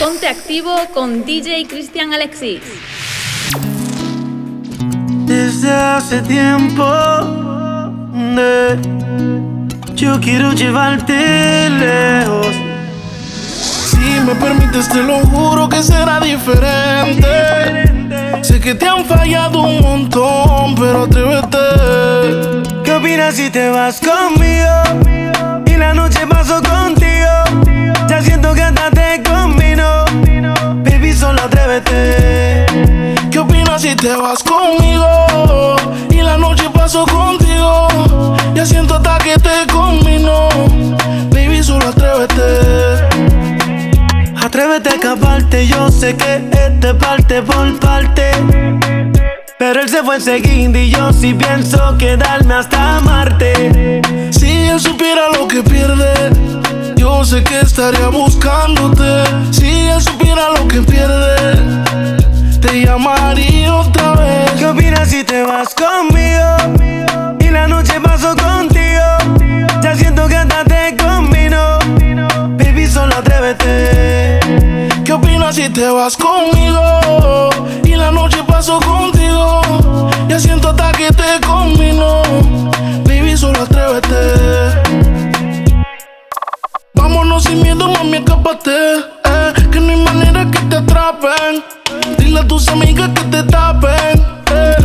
Ponte activo con DJ Cristian Alexis. Desde hace tiempo yo quiero llevarte lejos. Si me permites, te lo juro que será diferente. Sé que te han fallado un montón, pero atrévete. ¿Qué opinas si te vas conmigo? Y la noche paso contigo. Ya siento que hasta te combino. Baby, solo atrévete. ¿Qué opinas si te vas conmigo? Y la noche paso contigo. Ya siento hasta que te combino. Baby, solo atrévete. Atrévete a escaparte, yo sé que este parte por parte. Pero él se fue enseguida y yo sí pienso quedarme hasta Marte. Si él supiera lo que pierde, yo sé que estaría buscándote. Si él supiera lo que pierde, te llamaría otra vez. ¿Qué opinas si te vas conmigo? Y la noche paso contigo. Ya siento que hasta te combino. Baby, solo atrévete. ¿Qué opinas si te vas conmigo? Y la noche paso contigo. Ya siento hasta que te combino. Baby, solo atrévete. Vámonos sin miedo, mami, escápate. Eh, que no hay manera que te atrapen. Dile a tus amigas que te tapen. Eh,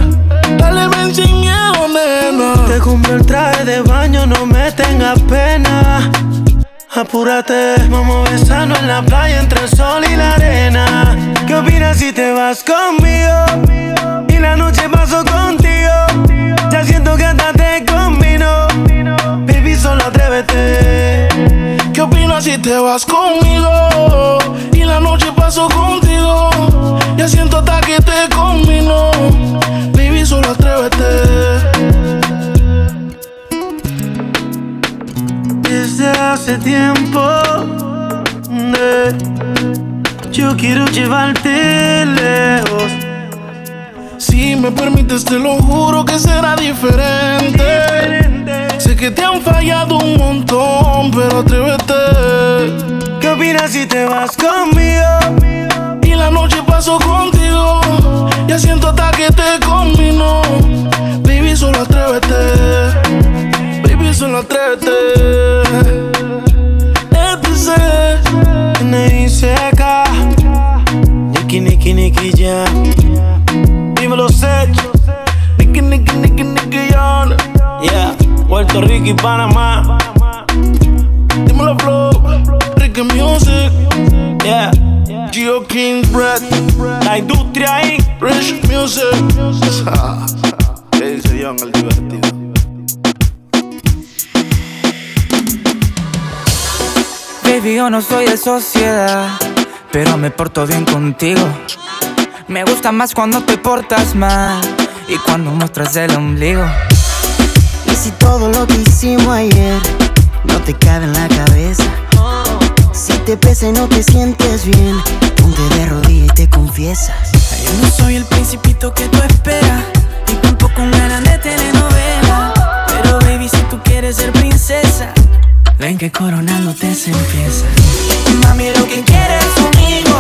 dale, ven sin miedo, nena. Te compré el traje de baño, no me tengas pena. Apúrate, vamos a besarnos en la playa entre el sol y la arena. ¿Qué opinas si te vas conmigo? Y la noche paso contigo. Ya siento que hasta te combino. Baby, solo atrévete. ¿Qué opinas si te vas conmigo? Y la noche paso contigo. Ya siento hasta que te combino. Baby, solo atrévete. Desde hace tiempo de, yo quiero llevarte lejos. Si me permites, te lo juro que será diferente. Sé que te han fallado un montón, pero atrévete. ¿Qué opinas si te vas conmigo? Y la noche paso contigo. Ya siento hasta que te combino. Baby, solo atrévete. Baby, solo atrévete. Nicky, ya. Dímelo, Sech. Nicky, Nicky, Nicky, Nicky, John. Yeah, Puerto Rico y Panamá. Dímelo, Flow. Ricky Music. Yeah, Geo King Bread. la industria ahí. Rich Music. ¿Qué dice John el divertido? Baby, yo no soy de sociedad, pero me porto bien contigo. Me gusta más cuando te portas mal y cuando muestras el ombligo. Y si todo lo que hicimos ayer no te cabe en la cabeza, si te pesa y no te sientes bien, ponte de rodillas y te confiesas. Yo no soy el principito que tú esperas, ni tampoco con ganas de telenovela. Pero baby, si tú quieres ser princesa, ven que coronándote se empieza. Mami, lo que quieres conmigo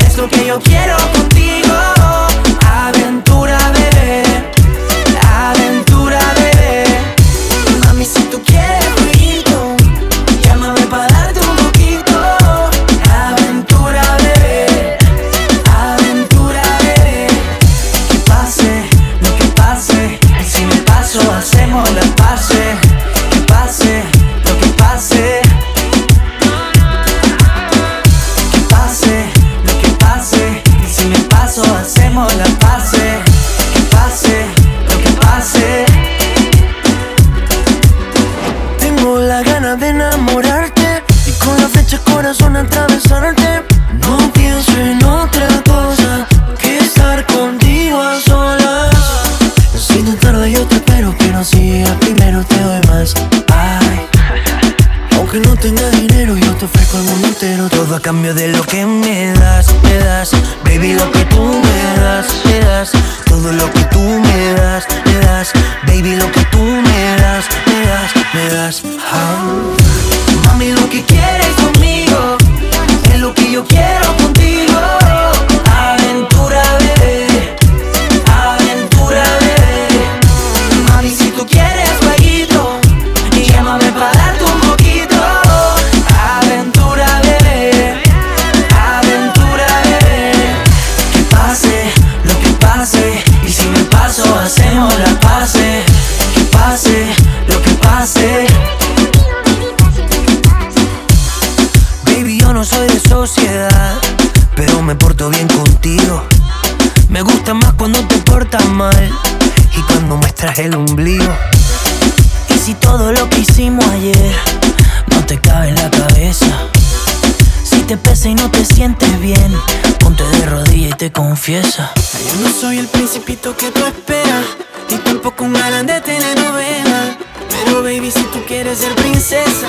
es lo que yo quiero contigo. Cambio de lo que me Yo no soy el principito que tú esperas, ni tampoco un galán de telenovela. Pero baby, si tú quieres ser princesa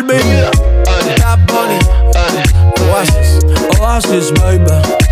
baby. Bad bunny. Oasis, oasis, baby.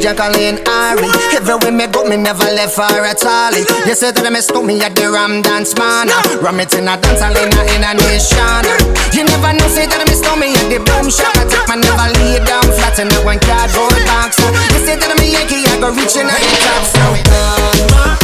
Jacqueline Ari. Everywhere me go, me never left her at all. You say that I me stole me at the Ram Dance Man. Ram it in a dance, I in a, in a nation. You never know, say that I me stole me at the Boom Shop. I take my never lay down flat in the one cardboard box. You say that I'm Yankee, I go reaching out the top. So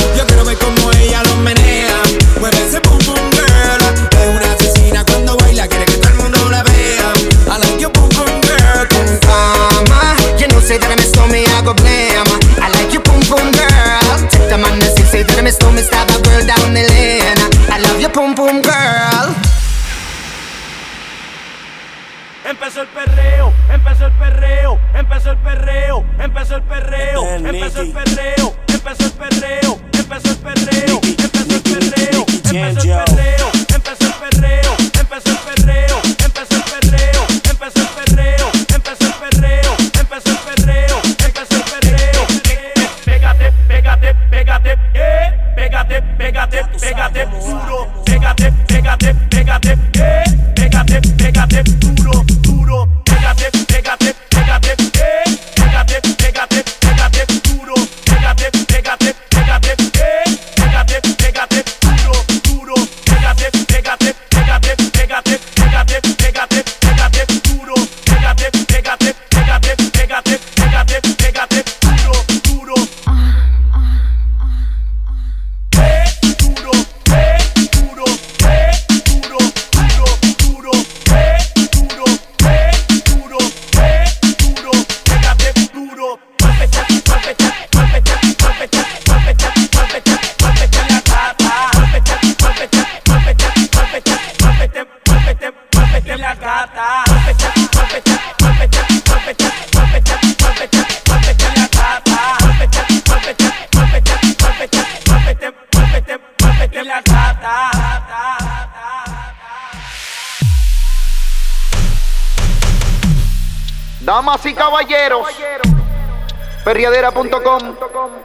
empezó el perreo, empezó el perreo, empezó el perreo, empezó el perreo, empezó el perreo, empezó el perreo.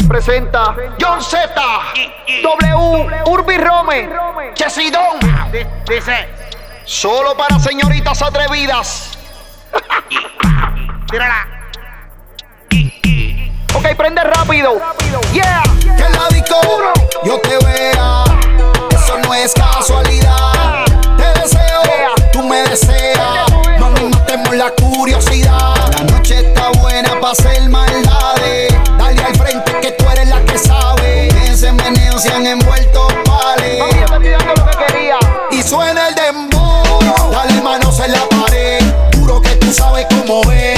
Presenta John Z, W, Urbi Rome, Chesidón. Dice: Solo para señoritas atrevidas. Y suena el dembow, dale manos en la pared, juro que tú sabes cómo es.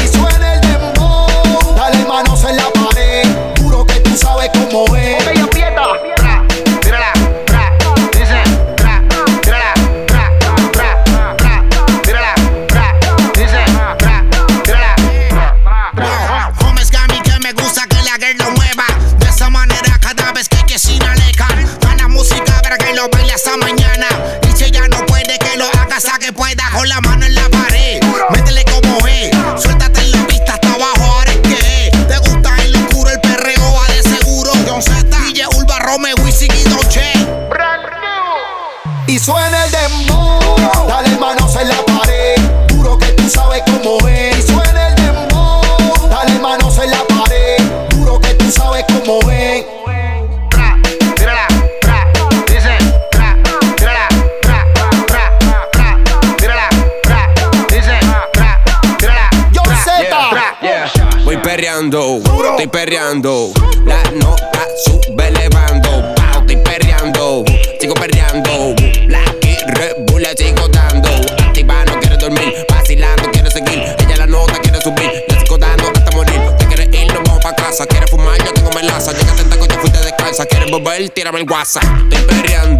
perreando. La nota sube elevando. Pau, estoy perreando. Sigo perreando. Black y Red Bull sigo dando. Activa, no quiero dormir. Vacilando, quiere seguir. Ella la nota quiere subir. Le sigo dando hasta morir. Te quiere ir, nos vamos pa' casa. quiere fumar, yo tengo melaza. Llega tentaco, yo fuiste descalza. quiere volver, tírame el guasa, Estoy perreando.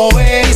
mover.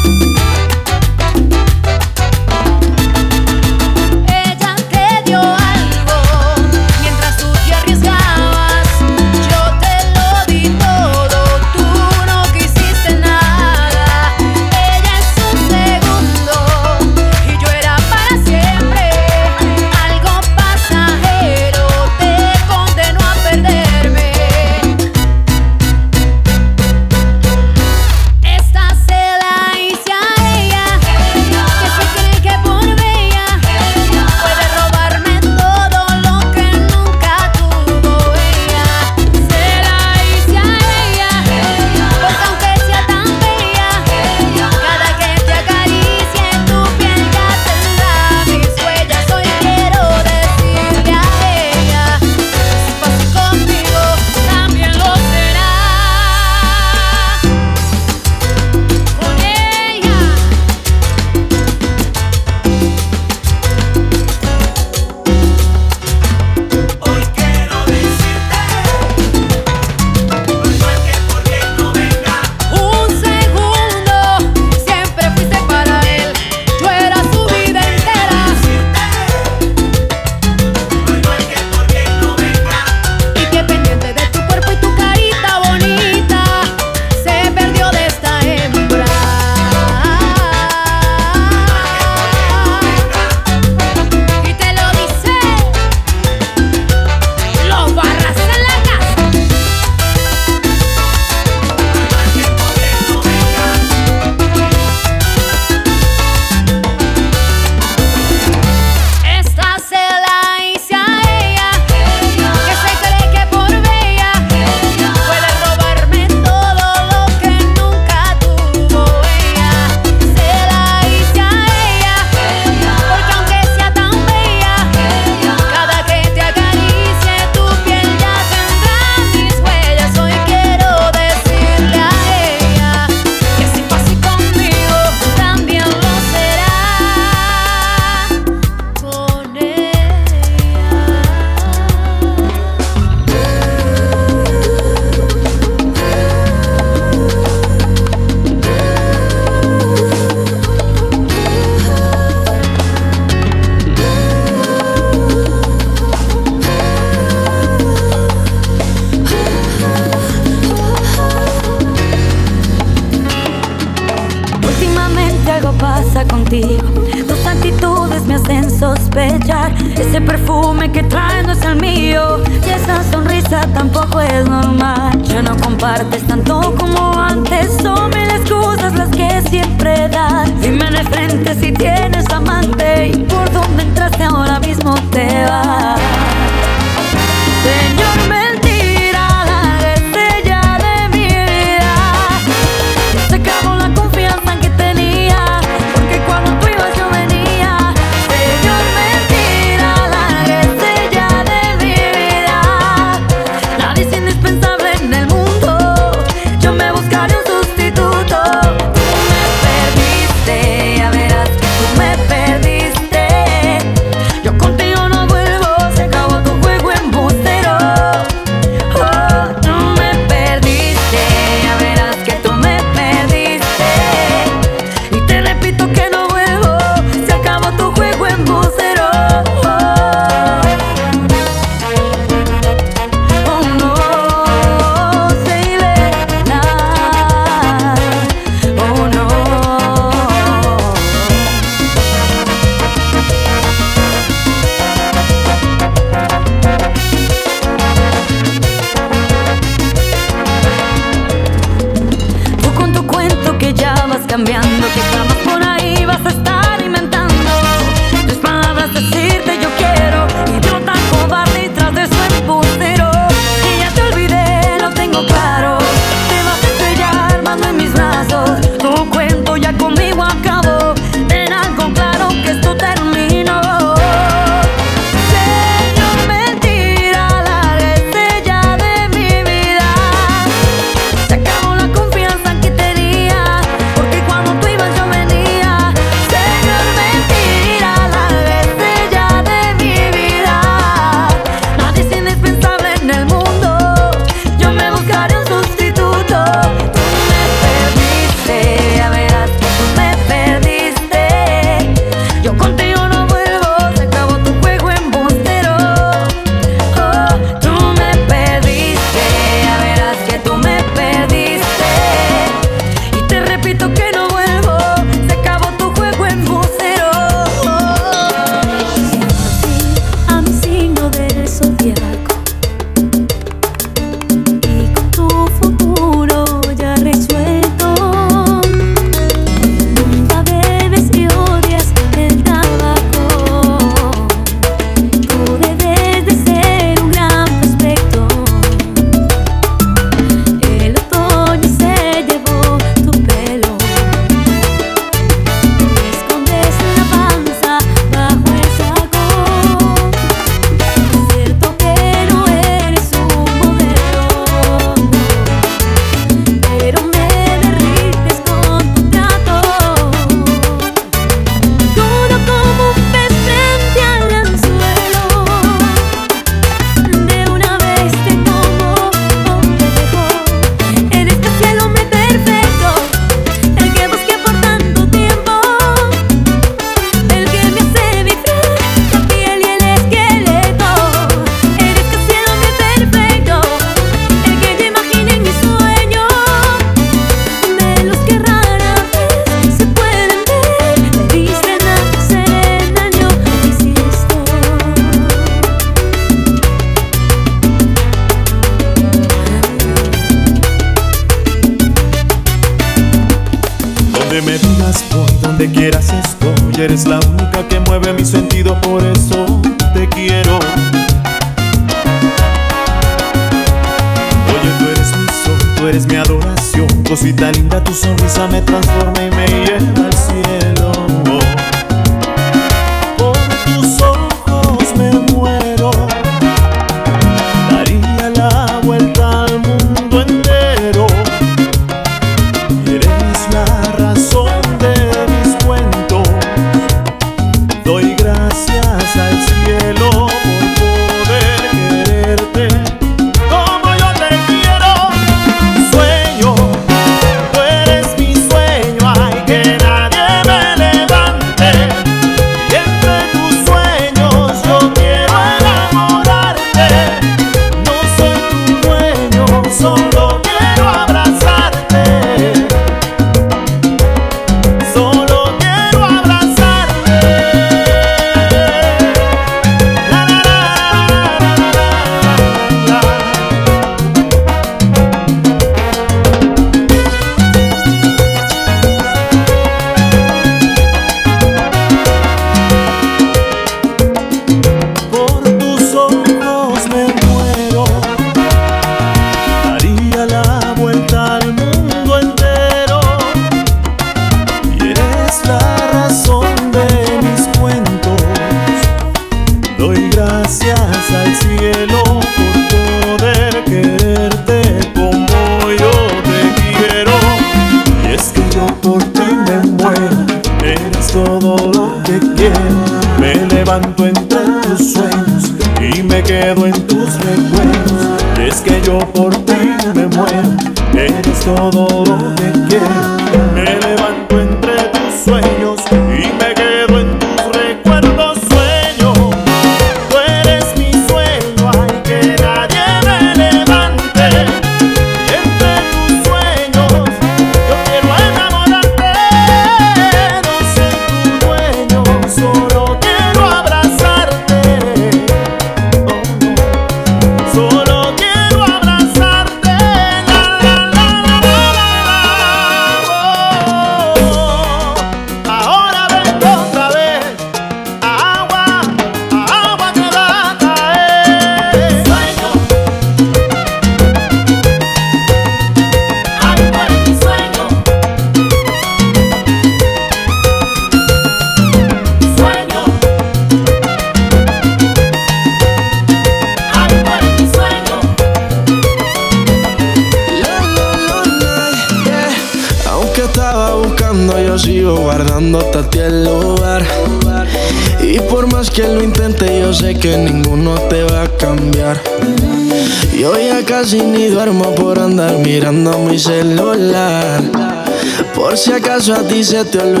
se te olvide.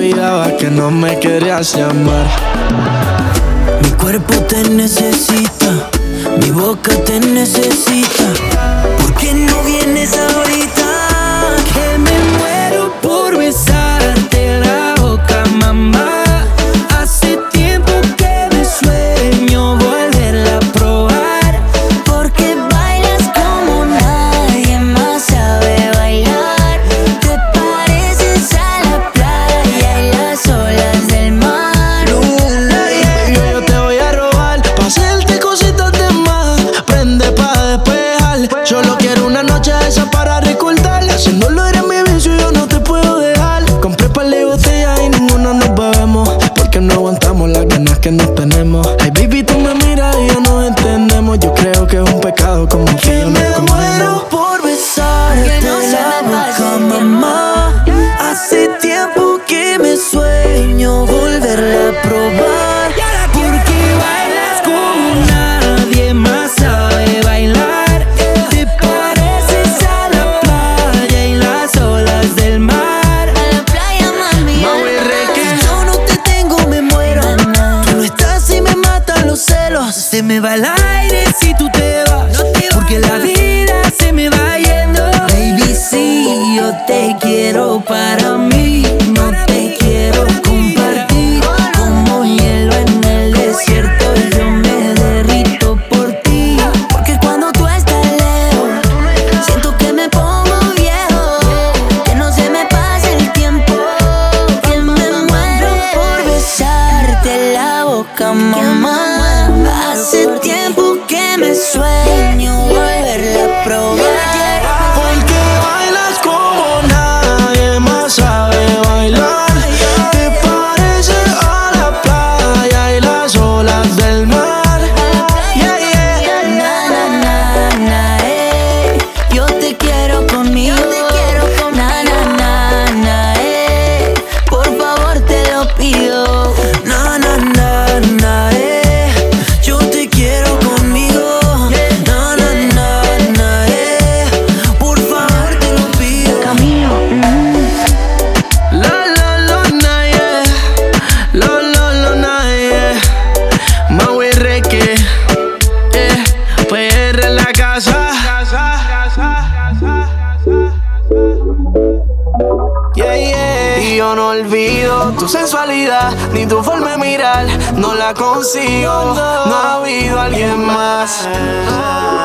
No ha habido alguien más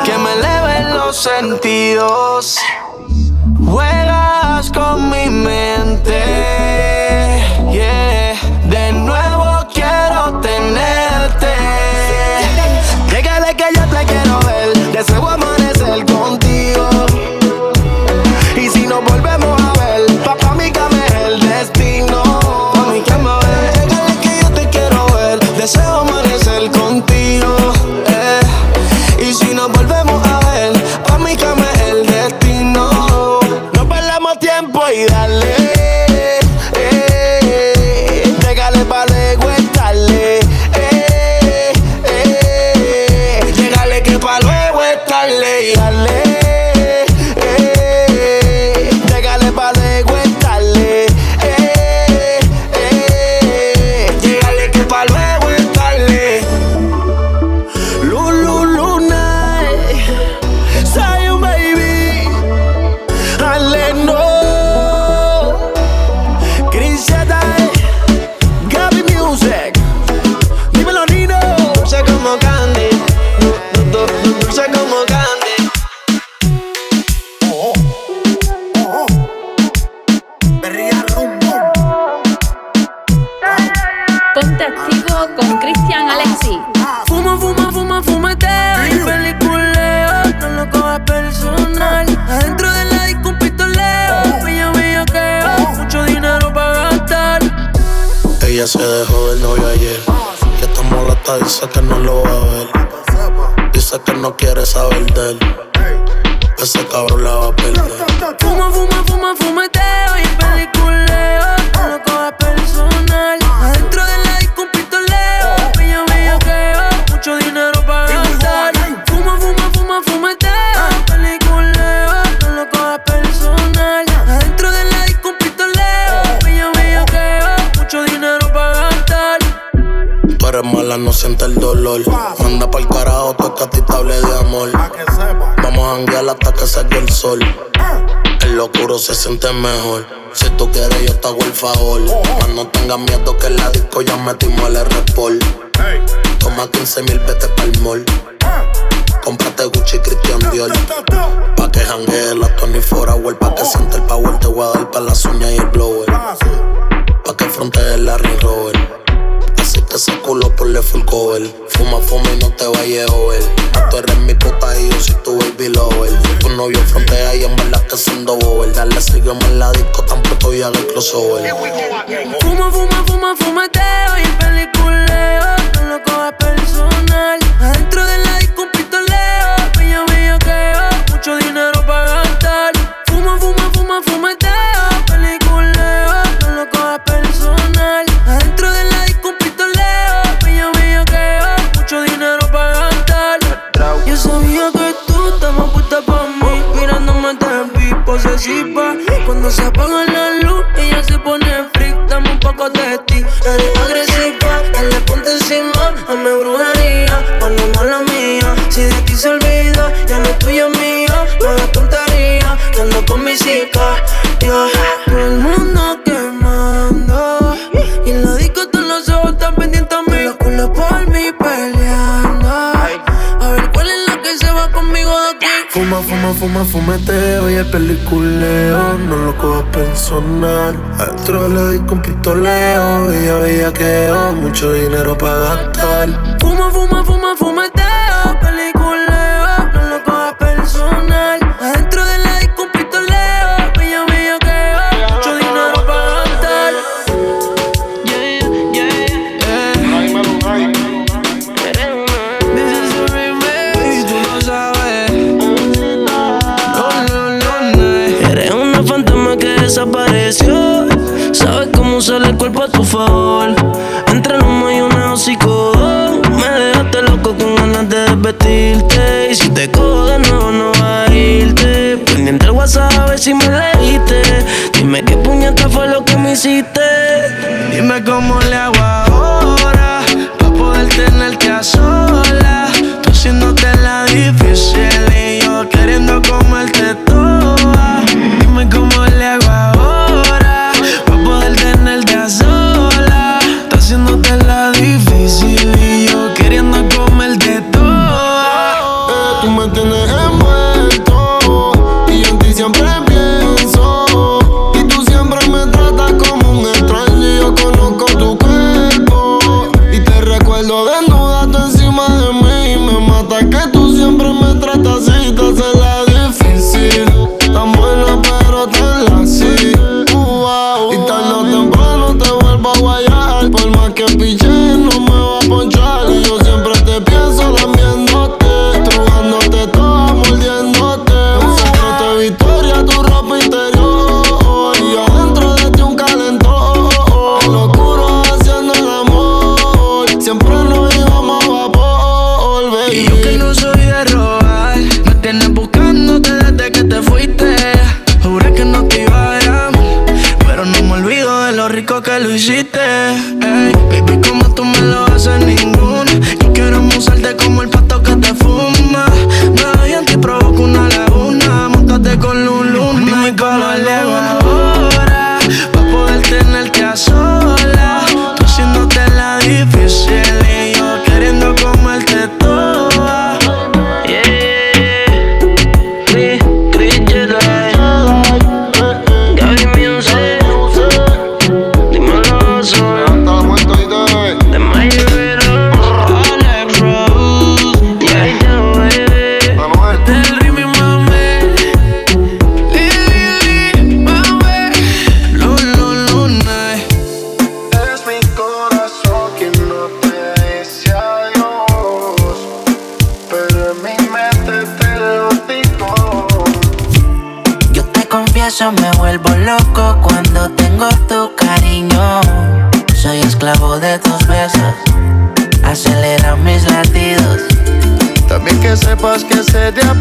que me eleve los sentidos. Juegas con mi mente. Yeah. De nuevo quiero tenerte. Llegale que yo te quiero ver. Deseo amanecer con con Cristian Alexi. Fuma, fuma, fuma, fumate. Mi película, no lo cojas personal. Adentro de la disco un pistoleo. Bella, bella, que mucho dinero para gastar. Ella se dejó del novio ayer. Que está molesta, dice que no lo va a ver. Dice que no quiere saber de él. Ese cabrón la va a perder. Fuma, fuma, fuma, fumate. no sienta el dolor. Manda pa'l carajo tu escatitable de amor. Vamos a janguear hasta que salga el sol. El locuro se siente mejor. Si tú quieres, yo te hago el favor. Mas no tengas miedo que en la disco ya metimos el respol. Toma 15 mil, vete pa'l mall. Comprate Gucci Christian Dior. Pa' que janguee la Tony for Hour. Pa' que siente el power, te voy a dar pa' las uñas y el blower. Pa' que frontees la Ring Rover ese culo ponle full cover. Fuma, fuma y no te vayas over. Tú eres mi puta y yo soy tu baby lover. Tu novio frontea y en verdad que siendo bober. Dale, sígueme en la disco, tampoco voy a el crossover. Fuma, fuma, fuma, fumate y peliculeo. Cuando se apaga la luz, ella se pone freak. Dame un poco de ti. Eres agresiva, dale ponte encima. A mi brujería, por la mala mía. Si de ti se olvida, ya no es tuya mía. No hagas tontería, que ando con mi chica. Yeah. Fuma, fuma, fuma, fumeteo y el peliculeo. No lo cojas personal. Adentro le doy con pistoleo. Y ya veía que mucho dinero para gastar. Fuma, fuma, fuma, fumeteo hiciste. Dime cómo de tus besos acelera mis latidos. También que sepas que se sería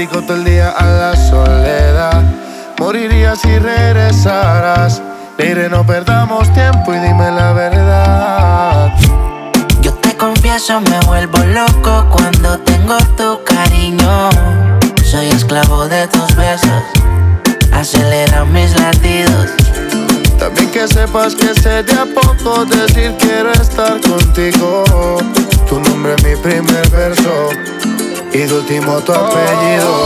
dedico todo el día a la soledad. Moriría si regresaras. Leire, no perdamos último tu apellido.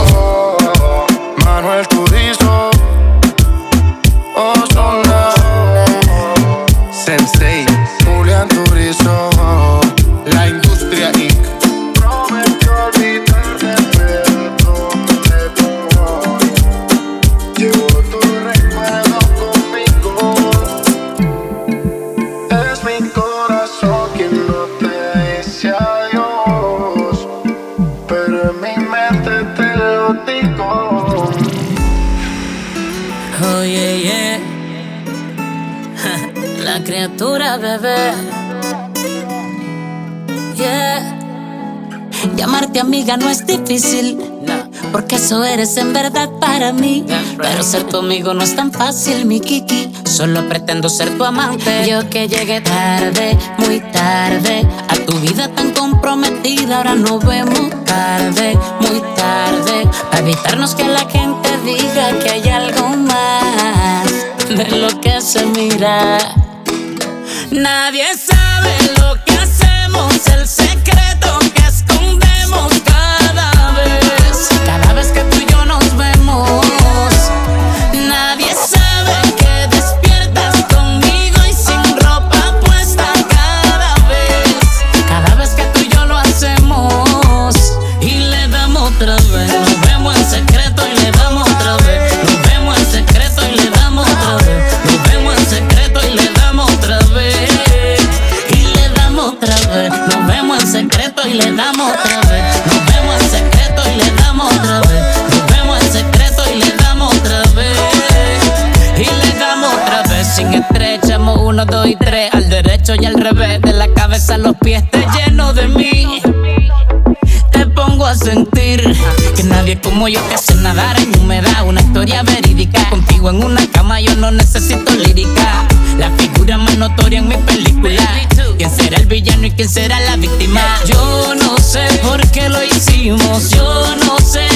eres en verdad para mí. Pero ser tu amigo no es tan fácil, mi Kiki. Solo pretendo ser tu amante. Yo que llegué tarde, muy tarde, a tu vida tan comprometida. Ahora nos vemos tarde, muy tarde, para evitarnos que la gente diga que hay algo más de lo que se mira. Nadie se esté lleno de mí. Te pongo a sentir que nadie como yo que hace nadar en humedad. Una historia verídica contigo en una cama, yo no necesito lírica. La figura más notoria en mi película. ¿Quién será el villano y quién será la víctima? Yo no sé por qué lo hicimos, yo no sé.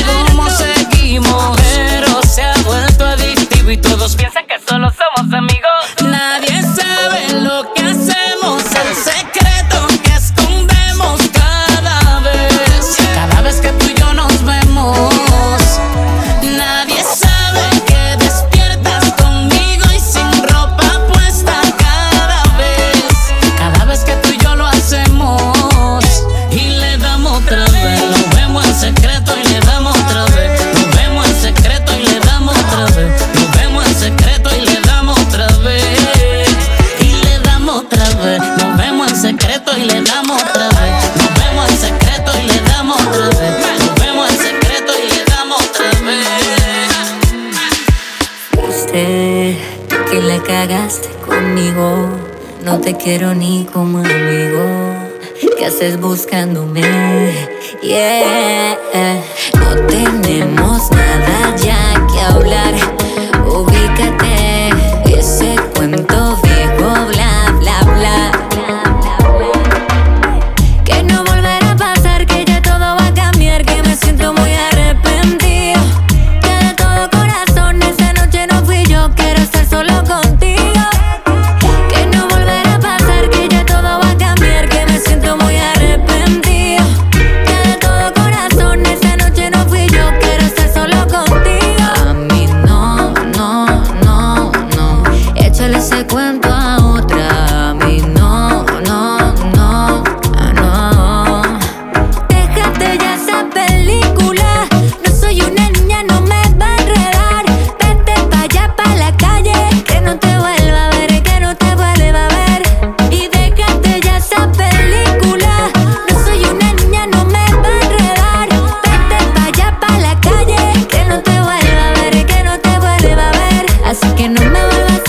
te quiero ni comer. Молодец.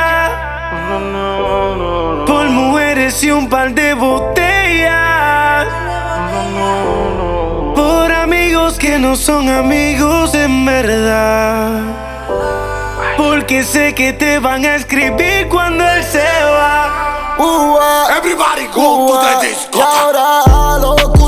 merecí un par de botellas. Por amigos que no son amigos en verdad. Porque sé que te van a escribir cuando él se va. Everybody go uh -huh. to the disco. Ahora a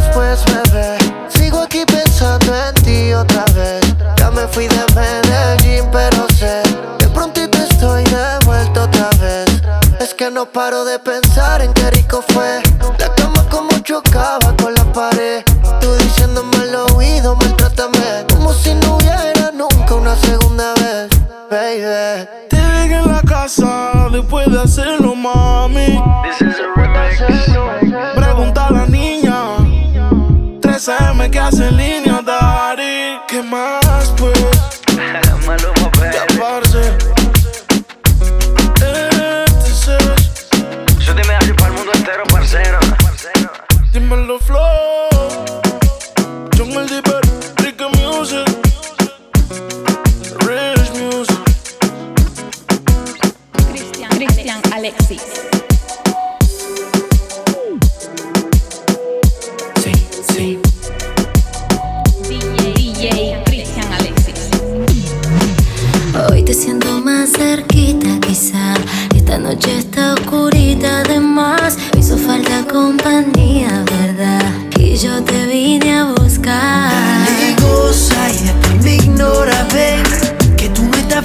después, bebé. Sigo aquí pensando en ti otra vez. Ya me fui de Medellín, pero sé. De pronto te estoy de vuelta otra vez. Es que no paro de pensar en qué rico fue. La cama como chocaba con la pared. Tú diciéndome al oído, maltrátame. Como si no hubiera nunca una segunda vez, baby. Te dejé en la casa, después de hacerlo, mami. This is a remix. Pregunta a la niña SM, que hace el niño Dari. ¿Qué más, pues? Maluma,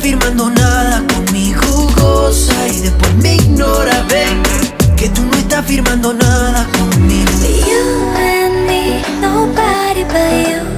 firmando nada conmigo, goza y después me ignora, ve que tú no estás firmando nada conmigo. You and me, nobody but you.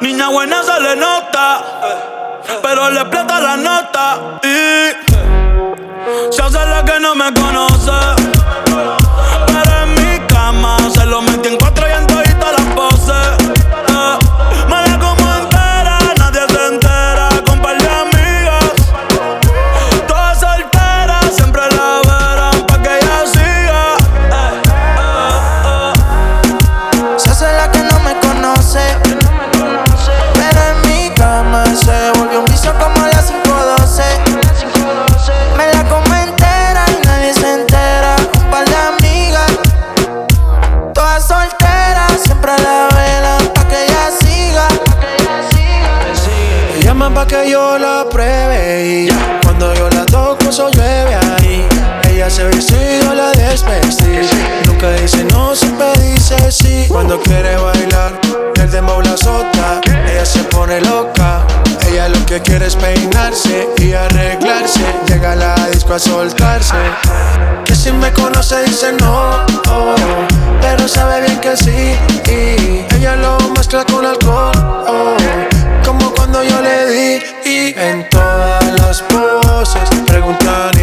Niña buena se le nota, pero le explota la nota y se hace la que no me conoce. Pero en mi cama se lo metí en Nunca dice no, siempre dice sí. Cuando quiere bailar, el dembow la azota. Ella se pone loca. Ella lo que quiere es peinarse y arreglarse. Llega a la disco a soltarse. Que si me conoce dice no, pero sabe bien que sí. Y ella lo mezcla con alcohol. oh, como cuando yo le di y en todas las poses preguntan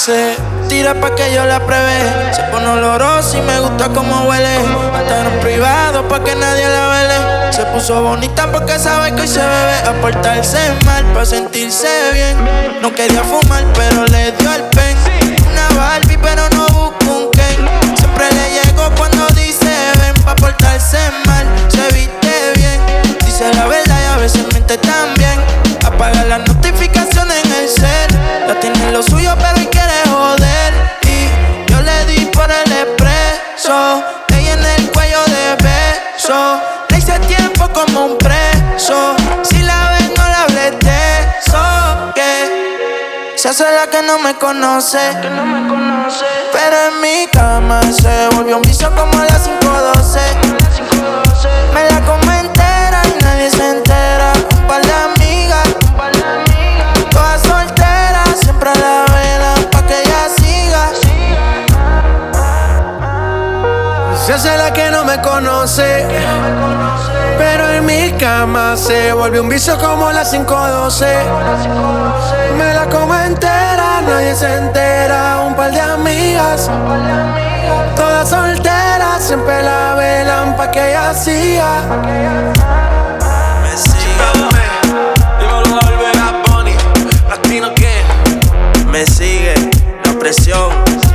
12 Tira pa' que yo la pruebe Se pone olorosa y me gusta como huele. En privado pa' que nadie la vele. Se puso bonita porque sabe que hoy se bebe. A portarse mal pa' sentirse bien. No quería fumar pero le dio el pen. Una Barbie pero no busco un Ken. Siempre le llego cuando dice ven Pa' portarse mal, se viste bien. Dice la verdad y a veces mente también. Apaga las notificaciones en el cel. Ya tiene lo Que se hace la que no me conoce. Pero en mi cama se volvió un vicio como las 512 Me la como entera y nadie se entera. Un par de amigas. Todas solteras, siempre la velan pa' que ella siga. Se hace la que no me conoce cama se volvió un vicio como las 512 Me la como entera, nadie se entera. Un par de amigas Todas solteras, siempre la velan pa' que ella siga. Me sigue Bad Bunny, Latino que Me sigue la presión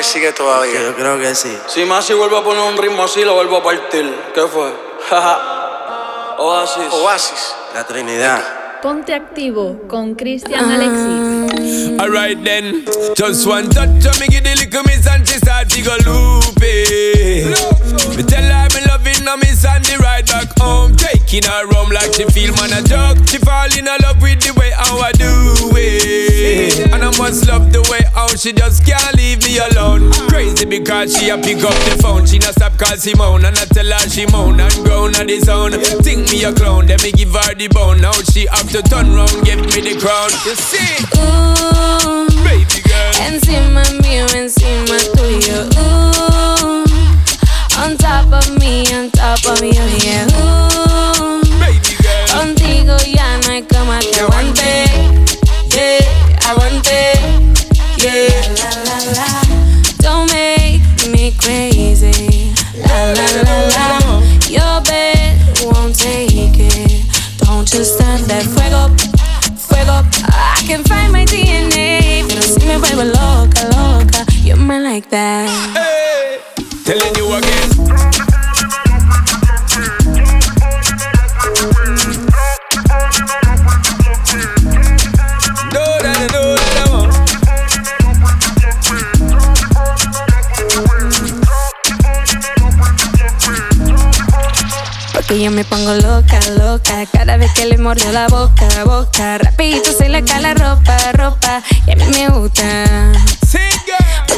me sigue todavía? Yo creo que sí Si Masi vuelve a poner un ritmo así, lo vuelvo a partir. ¿Qué fue? Oasis. Oasis La Trinidad Ponte activo con Cristian Alexis. Alright then, just one touch of me give the little miss and she start to go loopy. Me tell her me loving her miss and the ride back home, taking her home like she feel man a joke. She fall in love with the way how I do it, and I must love the way how she just can't leave me alone. Crazy because she a pick up the phone, she not stop call Simone, and I tell her she moan and groan on the zone. Think me a clown, then me give her the bone. Now she have to turn round, give me the crown. You see? Uh, Baby girl. Encima mío, encima tuyo. Uh, on top of me, on top of you, yeah. Uh, contigo ya no hay cama que aguante. Yeah, aguante. Yeah, la la la. Don't make me crazy. La la la la. Your bed won't take it. Don't just stand there, fuego, fuego. I can find my DNA, pero si me vuelvo loca, loca. You're mine like that. Telling you again. Yo me pongo loca, loca Cada vez que le mordió la boca, boca. Rapidito se le cae la ropa, ropa Y a mí me gusta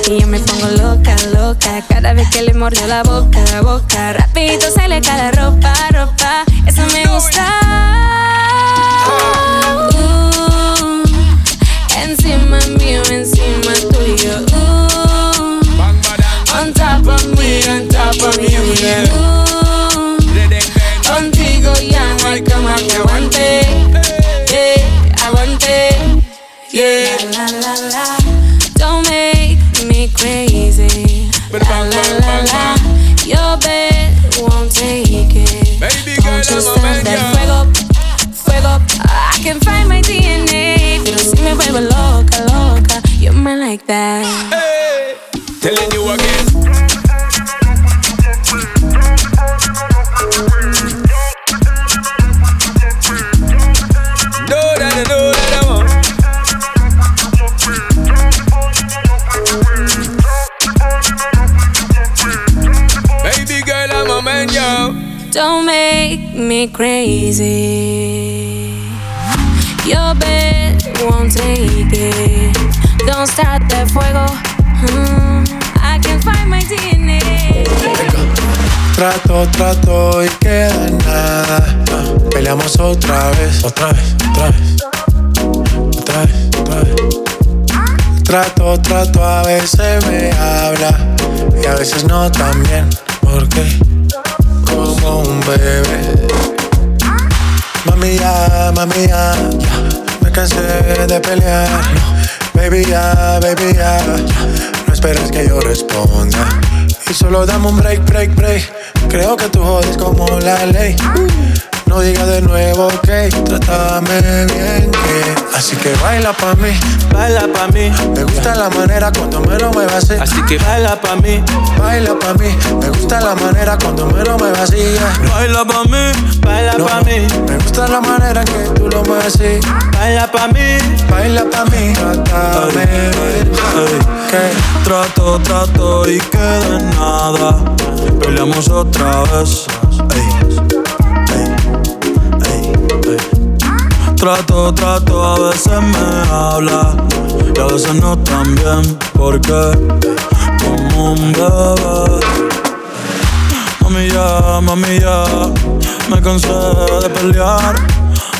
y yo me pongo loca, loca. Cada vez que le mordió la boca, la boca. Rapidito se le cae la ropa, ropa. Eso me gusta. Uh, Encima mío, encima tuyo. Uh, on top of me, on top of you, yeah. Uh, otra vez, otra vez, otra vez. Otra vez. Trato, trato, a veces me habla y a veces no también. Porque como un bebé. Mami ya, mami ya, me cansé de pelear. Baby ya, baby ya, no esperes que yo responda. Y solo dame un break, break, break. Creo que tú jodes como la ley. No digas de nuevo, ok, trátame bien, que Así que baila pa' mí, baila pa' mí. Me gusta la manera cuando me lo muevas así. Así que baila pa' mí, baila pa' mí. Me gusta la manera cuando me lo muevas así. Baila pa' mí, baila No, pa' mí. Me gusta la manera en que tú lo mueves así. Baila pa' mí, baila pa' mí. Trátame bien, que Trato, trato y queda en nada. Peleamos otra vez. Trato, trato, a veces me habla y a veces no tan bien. Porque como un bebé. Mami ya, mami ya, me cansé de pelear.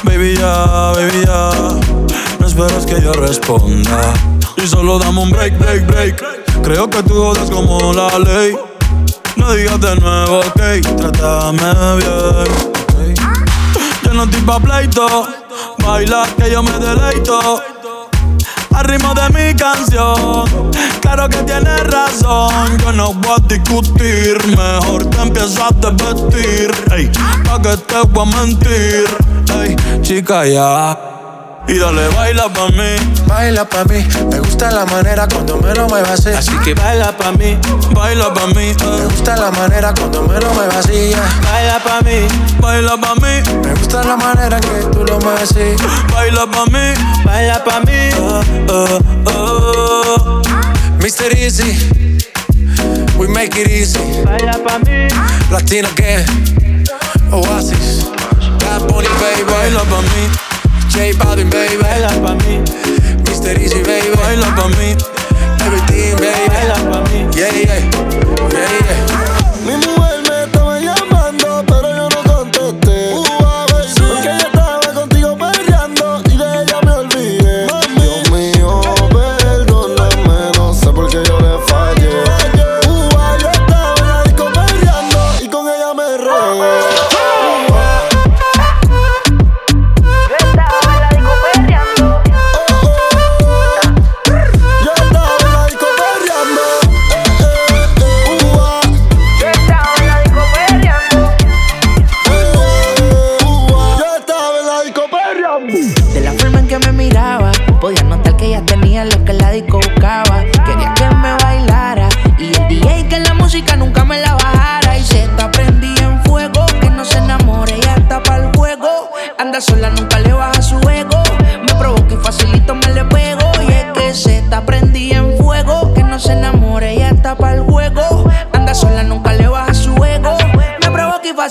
Baby ya, baby ya, no esperes que yo responda. Y solo dame un break, break, break. Creo que tú jodas como la ley. No digas de nuevo, ok, trátame bien. Yo no estoy pa' pleito, baila que yo me deleito. Al ritmo de mi canción, claro que tienes razón. Yo no voy a discutir, mejor te empiezas a vestir. Ey, que te voy a mentir. Chica, ya. Y dale, baila pa' mí. Baila pa' mí, me gusta la manera cuando me lo muevas así Así que baila pa' mí, baila pa' mí. Me eh. gusta la manera cuando me lo muevas así yeah. Baila pa' mí, baila pa' mí. Me gusta la manera que tú lo mueves así Baila pa' mí, baila pa' mí. eh, eh. Mr. Easy, we make it easy. Baila pa' mí, Latino gang, Oasis, Bad Bunny baby, baila pa' mí, J Balvin baby, baila pa' mí, Mr. Easy baby, baila pa' mí, everything baby, baila pa' mí. yeah yeah, yeah yeah.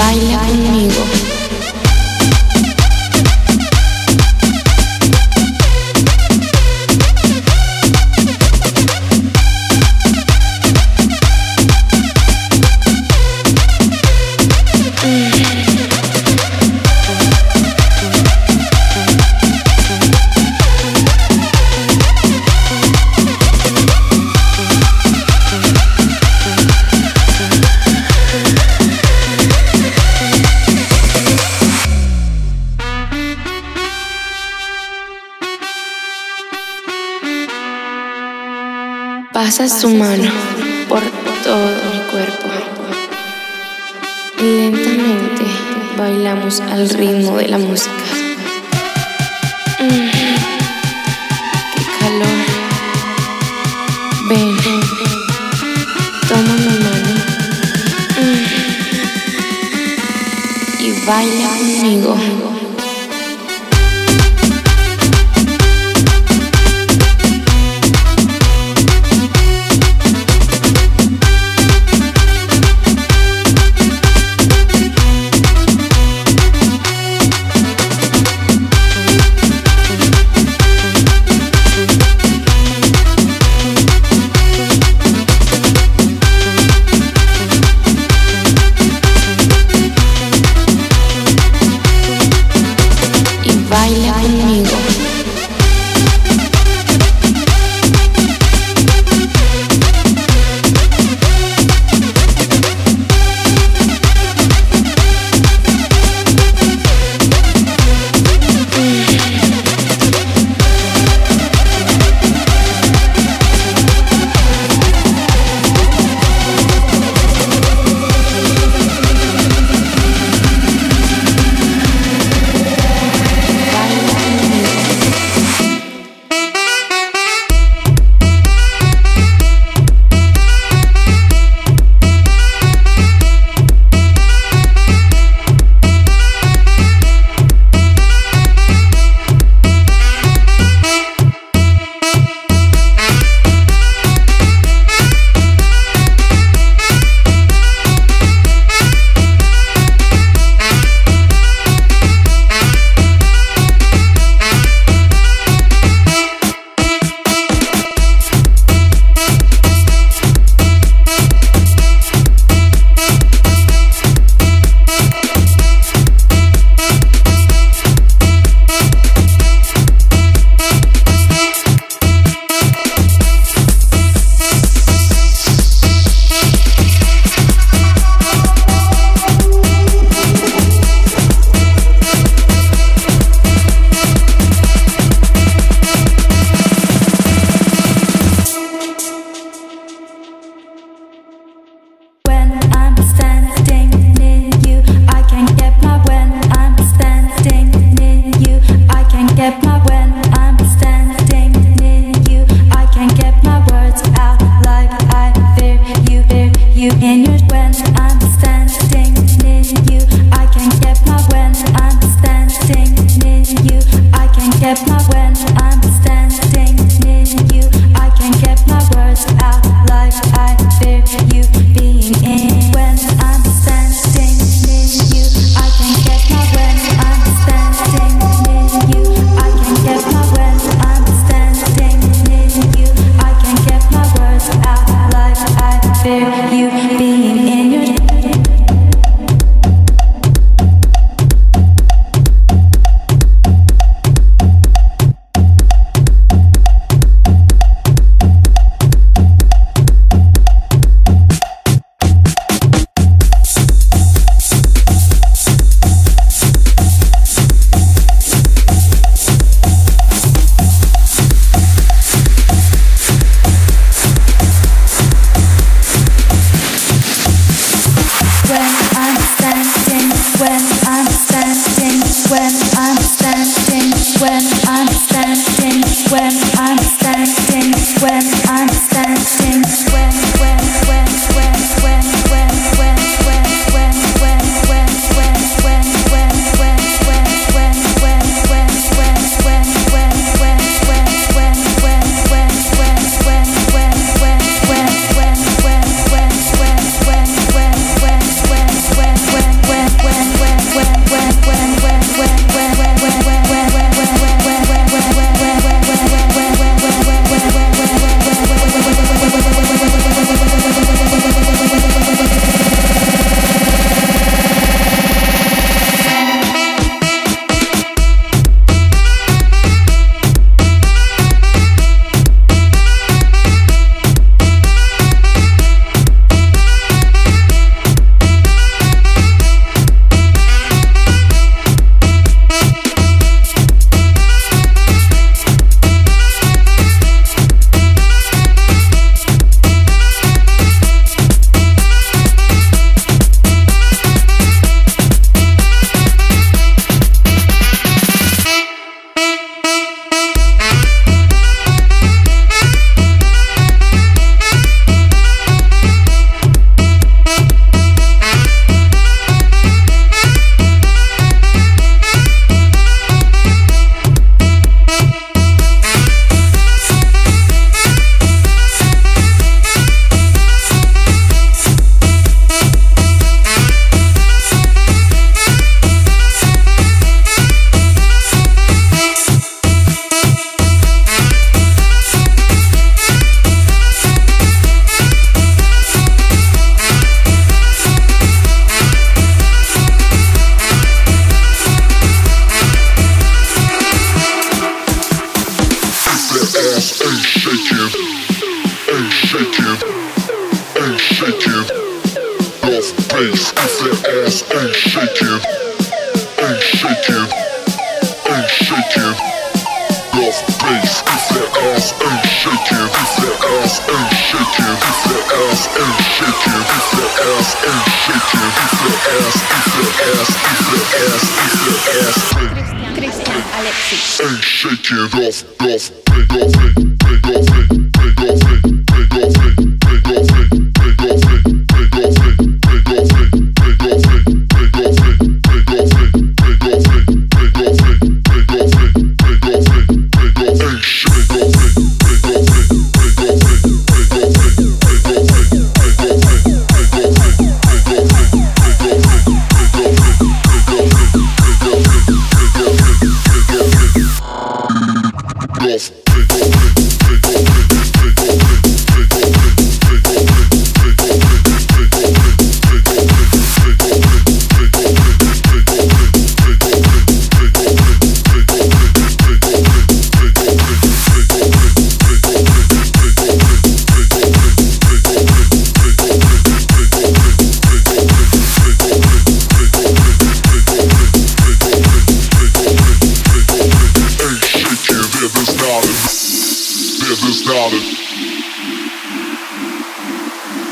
Pasa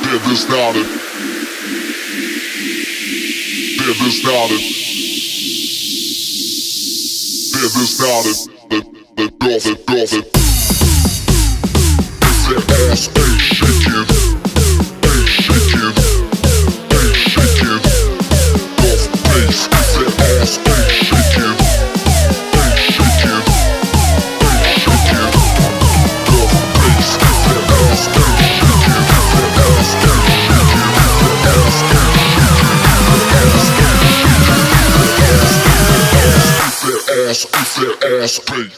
They're this nodded. They're this nodded. They're this nodded. The, the, the, the, the, the. Space.